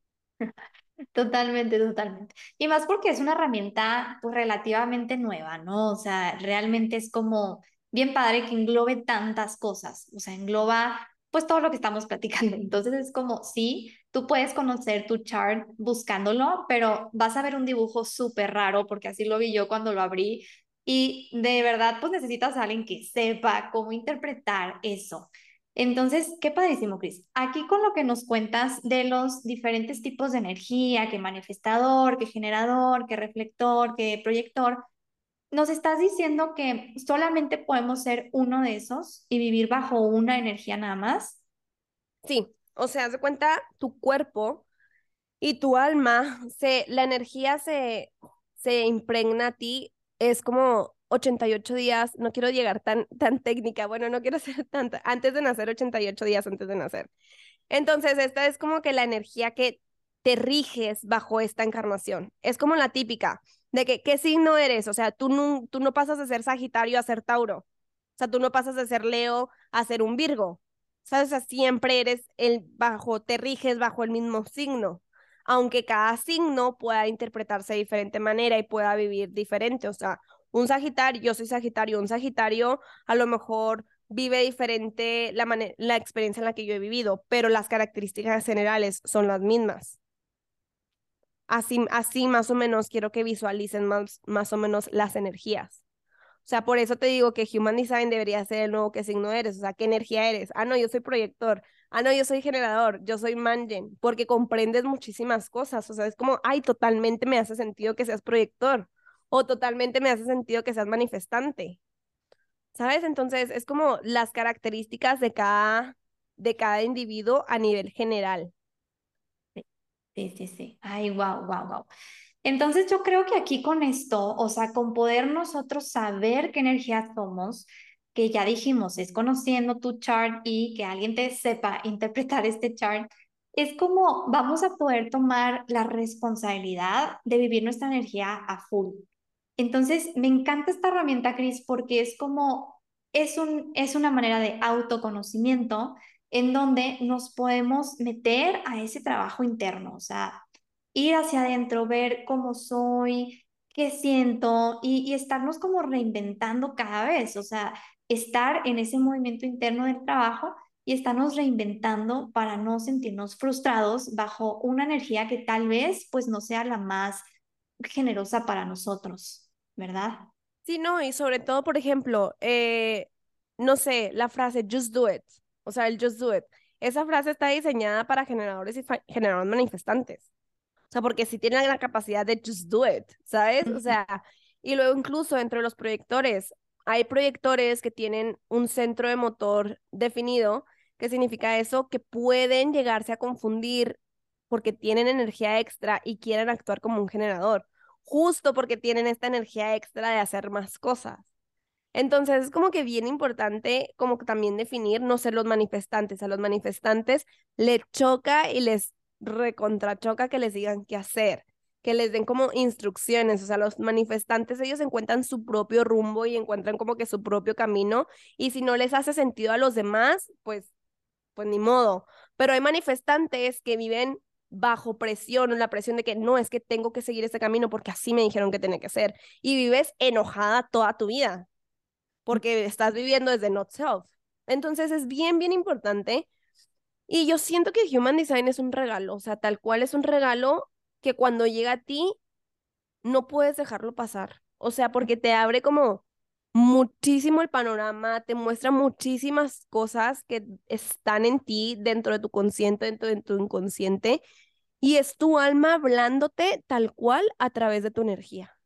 Totalmente, totalmente. Y más porque es una herramienta pues relativamente nueva, ¿no? O sea, realmente es como bien padre que englobe tantas cosas, o sea, engloba pues todo lo que estamos platicando. Entonces es como, sí, tú puedes conocer tu chart buscándolo, pero vas a ver un dibujo súper raro porque así lo vi yo cuando lo abrí y de verdad pues necesitas a alguien que sepa cómo interpretar eso. Entonces, qué padrísimo, Cris. Aquí con lo que nos cuentas de los diferentes tipos de energía, que manifestador, que generador, que reflector, que proyector, nos estás diciendo que solamente podemos ser uno de esos y vivir bajo una energía nada más. Sí, o sea, haz de cuenta tu cuerpo y tu alma, se, la energía se, se impregna a ti, es como 88 días, no quiero llegar tan, tan técnica, bueno, no quiero ser tanta, antes de nacer, 88 días antes de nacer. Entonces, esta es como que la energía que te riges bajo esta encarnación. Es como la típica de que, ¿qué signo eres? O sea, tú no, tú no pasas de ser Sagitario a ser Tauro. O sea, tú no pasas de ser Leo a ser un Virgo. ¿Sabes? O siempre eres el bajo, te riges bajo el mismo signo aunque cada signo pueda interpretarse de diferente manera y pueda vivir diferente. O sea, un Sagitario, yo soy Sagitario, un Sagitario a lo mejor vive diferente la, la experiencia en la que yo he vivido, pero las características generales son las mismas. Así, así más o menos quiero que visualicen más, más o menos las energías. O sea, por eso te digo que Human Design debería ser el nuevo qué signo eres, o sea, qué energía eres. Ah, no, yo soy proyector. Ah, no, yo soy generador, yo soy mangen, porque comprendes muchísimas cosas. O sea, es como, ay, totalmente me hace sentido que seas proyector o totalmente me hace sentido que seas manifestante. ¿Sabes? Entonces, es como las características de cada, de cada individuo a nivel general. Sí, sí, sí. Ay, wow, wow, wow. Entonces, yo creo que aquí con esto, o sea, con poder nosotros saber qué energía somos, que ya dijimos, es conociendo tu chart y que alguien te sepa interpretar este chart, es como vamos a poder tomar la responsabilidad de vivir nuestra energía a full. Entonces, me encanta esta herramienta, Cris, porque es como, es, un, es una manera de autoconocimiento en donde nos podemos meter a ese trabajo interno, o sea, ir hacia adentro, ver cómo soy, qué siento y, y estarnos como reinventando cada vez, o sea, estar en ese movimiento interno del trabajo y estarnos reinventando para no sentirnos frustrados bajo una energía que tal vez pues no sea la más generosa para nosotros. ¿Verdad? Sí, no, y sobre todo, por ejemplo, eh, no sé, la frase just do it, o sea, el just do it, esa frase está diseñada para generadores y generadores manifestantes. O sea, porque si tienen la capacidad de just do it, ¿sabes? O sea, y luego incluso entre los proyectores, hay proyectores que tienen un centro de motor definido. ¿Qué significa eso? Que pueden llegarse a confundir porque tienen energía extra y quieren actuar como un generador, justo porque tienen esta energía extra de hacer más cosas. Entonces es como que bien importante como que también definir no ser los manifestantes. A los manifestantes les choca y les recontrachoca que les digan qué hacer, que les den como instrucciones. O sea, los manifestantes ellos encuentran su propio rumbo y encuentran como que su propio camino y si no les hace sentido a los demás, pues, pues ni modo. Pero hay manifestantes que viven bajo presión, la presión de que no es que tengo que seguir este camino porque así me dijeron que tenía que ser y vives enojada toda tu vida porque estás viviendo desde not self. Entonces es bien, bien importante. Y yo siento que Human Design es un regalo, o sea, tal cual es un regalo que cuando llega a ti no puedes dejarlo pasar. O sea, porque te abre como muchísimo el panorama, te muestra muchísimas cosas que están en ti, dentro de tu consciente, dentro de tu inconsciente, y es tu alma hablándote tal cual a través de tu energía.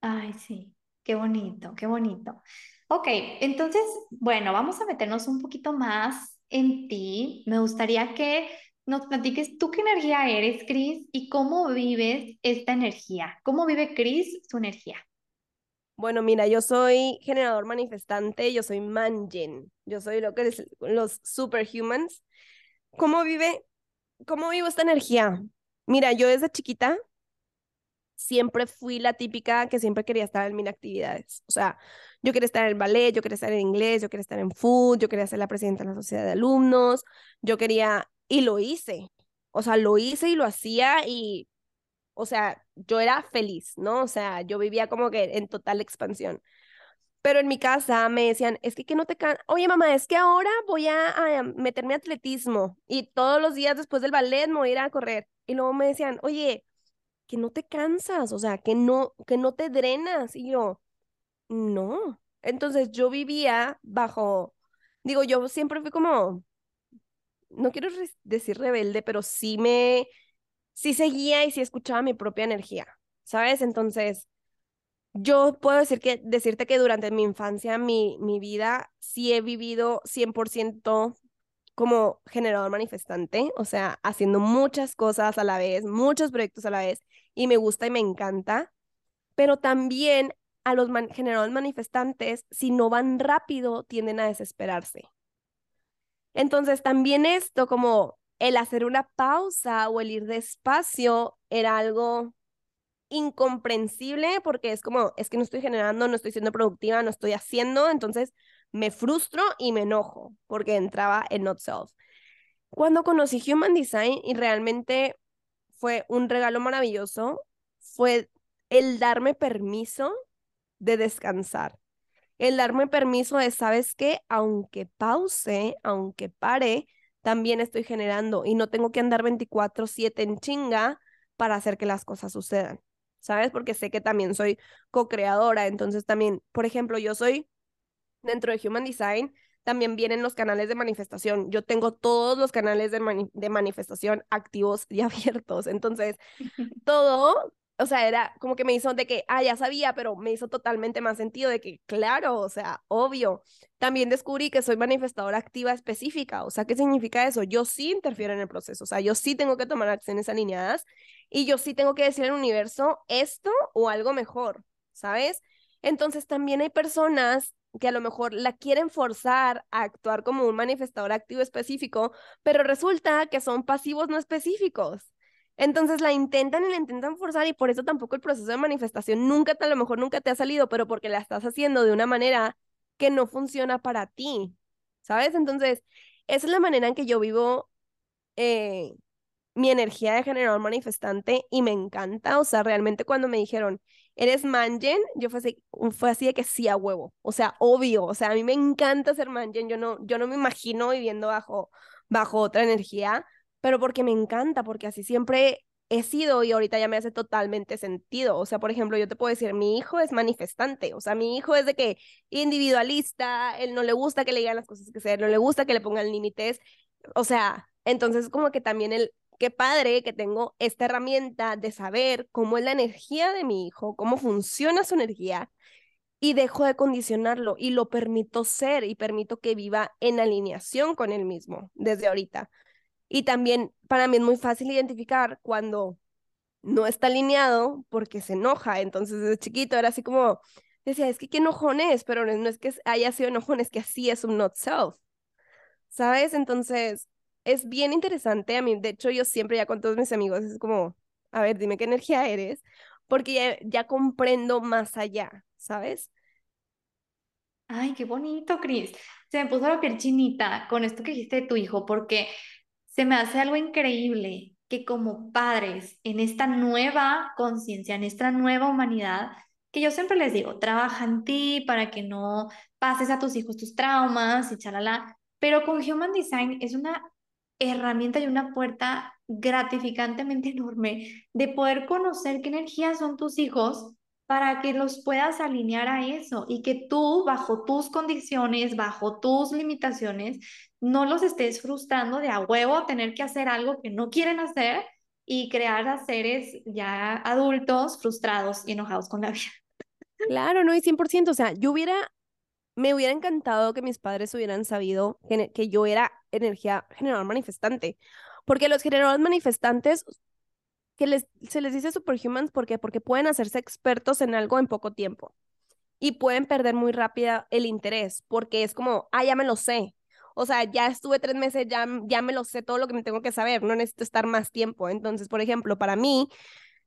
Ay, sí, qué bonito, qué bonito. Ok, entonces, bueno, vamos a meternos un poquito más en ti. Me gustaría que nos platiques tú qué energía eres, Cris, y cómo vives esta energía. ¿Cómo vive Cris su energía? Bueno, mira, yo soy generador manifestante, yo soy Manjen, yo soy lo que es los superhumans. ¿Cómo vive, cómo vivo esta energía? Mira, yo desde chiquita siempre fui la típica que siempre quería estar en mil actividades. O sea, yo quería estar en ballet, yo quería estar en inglés, yo quería estar en food, yo quería ser la presidenta de la sociedad de alumnos, yo quería, y lo hice. O sea, lo hice y lo hacía y, o sea, yo era feliz, ¿no? O sea, yo vivía como que en total expansión. Pero en mi casa me decían, es que, que no te can... Oye, mamá, es que ahora voy a, a, meterme atletismo y todos los días después del ballet me voy a ir a correr. Y luego me decían, oye, que no te cansas, o sea, que no, que no te drenas. Y yo, no. Entonces yo vivía bajo, digo, yo siempre fui como, no quiero decir rebelde, pero sí me, sí seguía y sí escuchaba mi propia energía, ¿sabes? Entonces, yo puedo decir que, decirte que durante mi infancia, mi, mi vida, sí he vivido 100% como generador manifestante, o sea, haciendo muchas cosas a la vez, muchos proyectos a la vez, y me gusta y me encanta, pero también a los generadores manifestantes, si no van rápido, tienden a desesperarse. Entonces, también esto, como el hacer una pausa o el ir despacio, era algo incomprensible porque es como, es que no estoy generando, no estoy siendo productiva, no estoy haciendo, entonces me frustro y me enojo porque entraba en not self. Cuando conocí Human Design y realmente fue un regalo maravilloso, fue el darme permiso de descansar, el darme permiso de, ¿sabes qué? Aunque pause, aunque pare, también estoy generando y no tengo que andar 24/7 en chinga para hacer que las cosas sucedan, ¿sabes? Porque sé que también soy co-creadora, entonces también, por ejemplo, yo soy dentro de Human Design, también vienen los canales de manifestación. Yo tengo todos los canales de, de manifestación activos y abiertos. Entonces, todo, o sea, era como que me hizo de que, ah, ya sabía, pero me hizo totalmente más sentido de que, claro, o sea, obvio. También descubrí que soy manifestadora activa específica. O sea, ¿qué significa eso? Yo sí interfiero en el proceso. O sea, yo sí tengo que tomar acciones alineadas y yo sí tengo que decir al universo esto o algo mejor, ¿sabes? Entonces también hay personas que a lo mejor la quieren forzar a actuar como un manifestador activo específico, pero resulta que son pasivos no específicos. Entonces la intentan y la intentan forzar y por eso tampoco el proceso de manifestación nunca, a lo mejor nunca te ha salido, pero porque la estás haciendo de una manera que no funciona para ti, ¿sabes? Entonces, esa es la manera en que yo vivo eh, mi energía de generador manifestante y me encanta, o sea, realmente cuando me dijeron, ¿eres mangen? Yo fue así, fue así de que sí a huevo, o sea, obvio, o sea, a mí me encanta ser mangen, yo no, yo no me imagino viviendo bajo, bajo otra energía, pero porque me encanta, porque así siempre he sido y ahorita ya me hace totalmente sentido. O sea, por ejemplo, yo te puedo decir, mi hijo es manifestante, o sea, mi hijo es de que individualista, él no le gusta que le digan las cosas que hacer, no le gusta que le pongan límites, o sea, entonces como que también él qué padre que tengo esta herramienta de saber cómo es la energía de mi hijo, cómo funciona su energía y dejo de condicionarlo y lo permito ser y permito que viva en alineación con él mismo desde ahorita. Y también para mí es muy fácil identificar cuando no está alineado porque se enoja. Entonces desde chiquito era así como, decía, es que qué enojón es, pero no es que haya sido enojón, es que así es un not self. ¿Sabes? Entonces es bien interesante. A mí, de hecho, yo siempre ya con todos mis amigos es como, a ver, dime qué energía eres, porque ya, comprendo más allá, ¿sabes? Ay, qué bonito, Cris. Se me puso la piel chinita con esto que dijiste de tu hijo, porque se me hace algo increíble que como padres en esta nueva conciencia, en esta nueva humanidad, que yo siempre les digo, trabaja en ti para que no pases a tus hijos tus traumas y chalala, pero con Human Design es una herramienta y una puerta gratificantemente enorme de poder conocer qué energías son tus hijos para que los puedas alinear a eso y que tú, bajo tus condiciones, bajo tus limitaciones, no los estés frustrando de a huevo tener que hacer algo que no quieren hacer y crear a seres ya adultos frustrados y enojados con la vida. Claro, no, y 100%, o sea, yo hubiera, me hubiera encantado que mis padres hubieran sabido que, que yo era energía general manifestante, porque los generadores manifestantes que les, se les dice superhumans porque porque pueden hacerse expertos en algo en poco tiempo y pueden perder muy rápido el interés porque es como, ah, ya me lo sé. O sea, ya estuve tres meses, ya, ya me lo sé todo lo que me tengo que saber, no necesito estar más tiempo. Entonces, por ejemplo, para mí,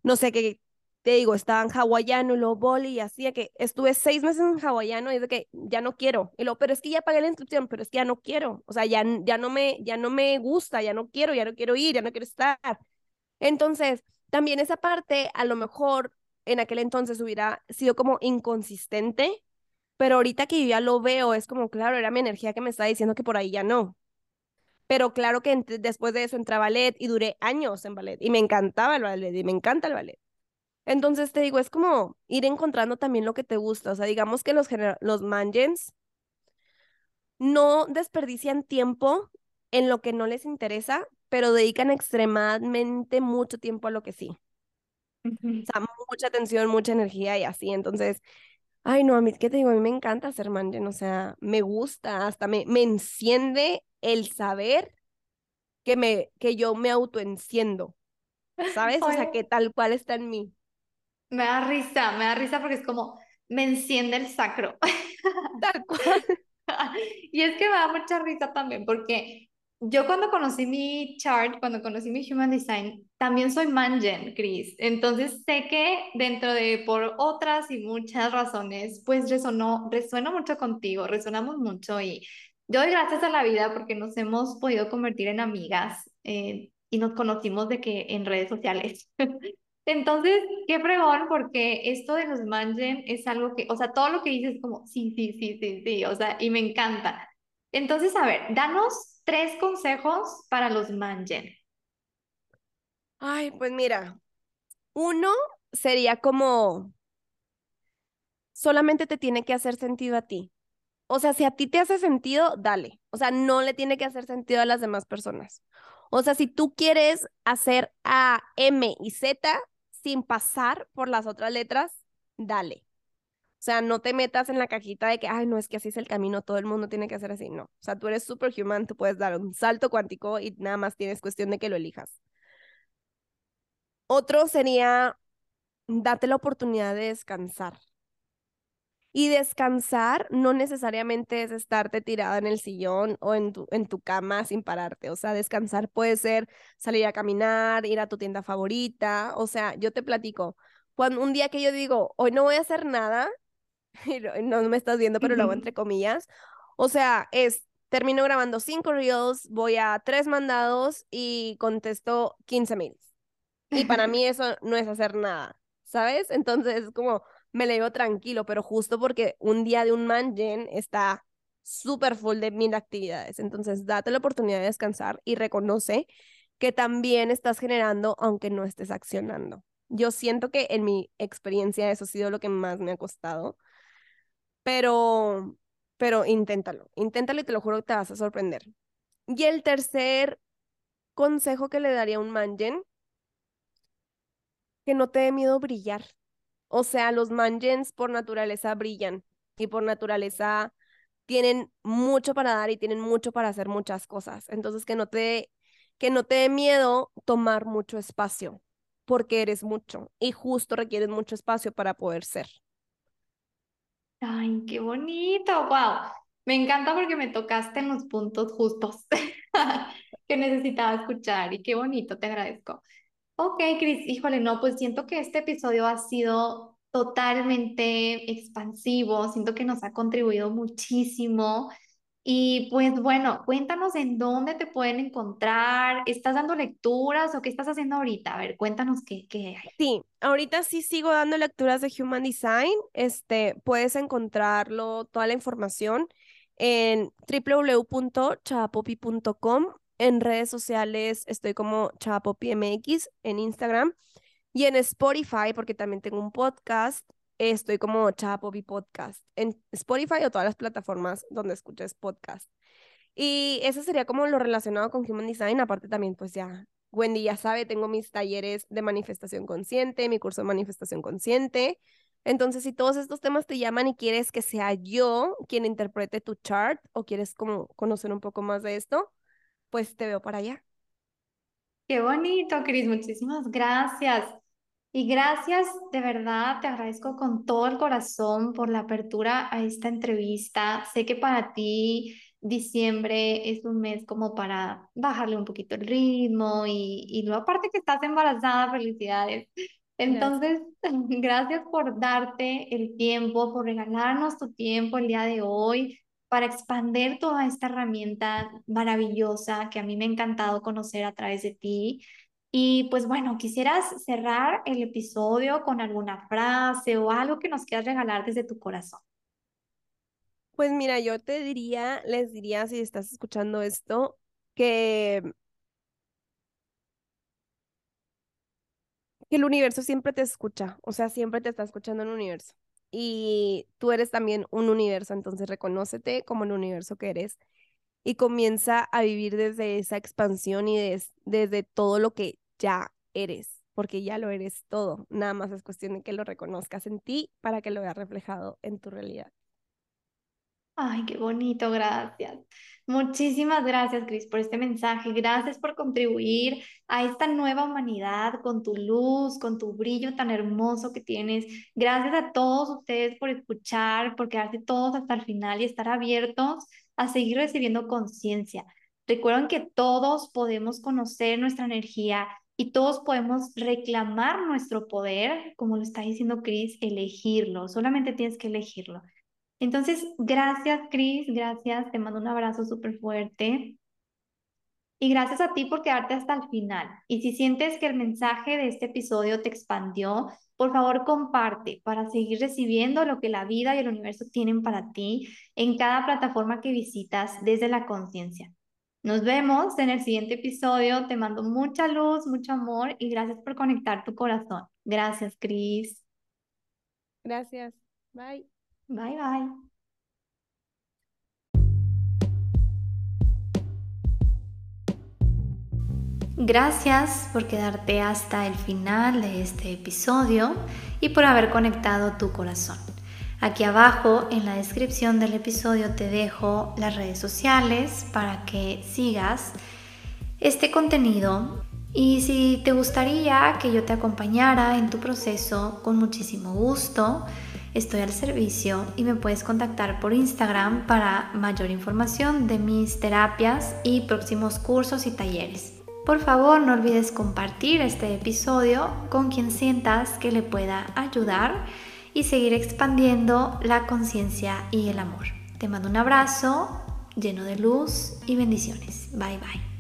no sé qué te digo, estaba en hawaiano y luego boli y así, que estuve seis meses en hawaiano y de que ya no quiero. Y luego, pero es que ya pagué la inscripción, pero es que ya no quiero. O sea, ya, ya, no me, ya no me gusta, ya no quiero, ya no quiero ir, ya no quiero estar. Entonces, también esa parte, a lo mejor en aquel entonces hubiera sido como inconsistente, pero ahorita que yo ya lo veo, es como, claro, era mi energía que me estaba diciendo que por ahí ya no. Pero claro que después de eso entré ballet y duré años en ballet y me encantaba el ballet y me encanta el ballet. Entonces te digo, es como ir encontrando también lo que te gusta. O sea, digamos que los, los mangens no desperdician tiempo en lo que no les interesa, pero dedican extremadamente mucho tiempo a lo que sí. O sea, mucha atención, mucha energía y así. Entonces, ay, no, a mí, ¿qué te digo? A mí me encanta hacer mangen, o sea, me gusta, hasta me, me enciende el saber que, me, que yo me autoenciendo, ¿sabes? O sea, que tal cual está en mí. Me da risa, me da risa porque es como, me enciende el sacro. Tal cual. y es que me da mucha risa también porque yo cuando conocí mi chart, cuando conocí mi Human Design, también soy Mangen, Chris. Entonces sé que dentro de, por otras y muchas razones, pues resonó, resueno mucho contigo, resonamos mucho y yo doy gracias a la vida porque nos hemos podido convertir en amigas eh, y nos conocimos de que en redes sociales. Entonces, qué fregón, porque esto de los mangen es algo que, o sea, todo lo que dices es como, sí, sí, sí, sí, sí, o sea, y me encanta. Entonces, a ver, danos tres consejos para los mangen. Ay, pues mira, uno sería como, solamente te tiene que hacer sentido a ti. O sea, si a ti te hace sentido, dale. O sea, no le tiene que hacer sentido a las demás personas. O sea, si tú quieres hacer A, M y Z, sin pasar por las otras letras, dale. Sea, no te metas en la cajita de que, ay, no, es que así es el camino, todo el mundo tiene que hacer así. No. O sea, tú eres superhuman, tú puedes dar un salto cuántico y nada más tienes cuestión de que lo elijas. Otro sería, date la oportunidad de descansar. Y descansar no necesariamente es estarte tirada en el sillón o en tu, en tu cama sin pararte. O sea, descansar puede ser salir a caminar, ir a tu tienda favorita. O sea, yo te platico, cuando un día que yo digo, hoy no voy a hacer nada, no me estás viendo, pero lo hago entre comillas. O sea, es, termino grabando cinco reels, voy a tres mandados y contesto 15 mails. Y para mí eso no es hacer nada, ¿sabes? Entonces, como me le tranquilo, pero justo porque un día de un mangen está súper full de mil actividades. Entonces, date la oportunidad de descansar y reconoce que también estás generando aunque no estés accionando. Yo siento que en mi experiencia eso ha sido lo que más me ha costado, pero, pero inténtalo, inténtalo y te lo juro que te vas a sorprender. Y el tercer consejo que le daría a un mangen, que no te dé miedo brillar. O sea, los mangens por naturaleza brillan y por naturaleza tienen mucho para dar y tienen mucho para hacer muchas cosas. Entonces, que no te, que no te dé miedo tomar mucho espacio, porque eres mucho y justo requieres mucho espacio para poder ser. Ay, qué bonito, wow. Me encanta porque me tocaste en los puntos justos que necesitaba escuchar y qué bonito, te agradezco. Ok, Cris, híjole, no, pues siento que este episodio ha sido totalmente expansivo, siento que nos ha contribuido muchísimo. Y pues bueno, cuéntanos en dónde te pueden encontrar, ¿estás dando lecturas o qué estás haciendo ahorita? A ver, cuéntanos qué, qué hay. Sí, ahorita sí sigo dando lecturas de Human Design. Este, puedes encontrarlo, toda la información en www.chapopi.com en redes sociales estoy como ChapopiMX en Instagram y en Spotify, porque también tengo un podcast, estoy como Chapopi Podcast en Spotify o todas las plataformas donde escuches podcast. Y eso sería como lo relacionado con Human Design. Aparte también, pues ya, Wendy ya sabe, tengo mis talleres de manifestación consciente, mi curso de manifestación consciente. Entonces, si todos estos temas te llaman y quieres que sea yo quien interprete tu chart o quieres como conocer un poco más de esto, pues te veo para allá. Qué bonito, Cris, muchísimas gracias. Y gracias, de verdad, te agradezco con todo el corazón por la apertura a esta entrevista. Sé que para ti diciembre es un mes como para bajarle un poquito el ritmo y, y luego aparte que estás embarazada, felicidades. Entonces, gracias por darte el tiempo, por regalarnos tu tiempo el día de hoy para expander toda esta herramienta maravillosa que a mí me ha encantado conocer a través de ti. Y pues bueno, quisieras cerrar el episodio con alguna frase o algo que nos quieras regalar desde tu corazón. Pues mira, yo te diría, les diría si estás escuchando esto, que, que el universo siempre te escucha, o sea, siempre te está escuchando el universo y tú eres también un universo, entonces reconócete como el universo que eres y comienza a vivir desde esa expansión y desde todo lo que ya eres, porque ya lo eres todo, nada más es cuestión de que lo reconozcas en ti para que lo veas reflejado en tu realidad. Ay, qué bonito, gracias. Muchísimas gracias, Cris, por este mensaje. Gracias por contribuir a esta nueva humanidad con tu luz, con tu brillo tan hermoso que tienes. Gracias a todos ustedes por escuchar, por quedarse todos hasta el final y estar abiertos a seguir recibiendo conciencia. Recuerden que todos podemos conocer nuestra energía y todos podemos reclamar nuestro poder, como lo está diciendo Cris, elegirlo. Solamente tienes que elegirlo. Entonces, gracias, Cris, gracias, te mando un abrazo súper fuerte. Y gracias a ti por quedarte hasta el final. Y si sientes que el mensaje de este episodio te expandió, por favor comparte para seguir recibiendo lo que la vida y el universo tienen para ti en cada plataforma que visitas desde la conciencia. Nos vemos en el siguiente episodio. Te mando mucha luz, mucho amor y gracias por conectar tu corazón. Gracias, Cris. Gracias. Bye. Bye bye. Gracias por quedarte hasta el final de este episodio y por haber conectado tu corazón. Aquí abajo en la descripción del episodio te dejo las redes sociales para que sigas este contenido. Y si te gustaría que yo te acompañara en tu proceso, con muchísimo gusto, estoy al servicio y me puedes contactar por Instagram para mayor información de mis terapias y próximos cursos y talleres. Por favor, no olvides compartir este episodio con quien sientas que le pueda ayudar y seguir expandiendo la conciencia y el amor. Te mando un abrazo lleno de luz y bendiciones. Bye bye.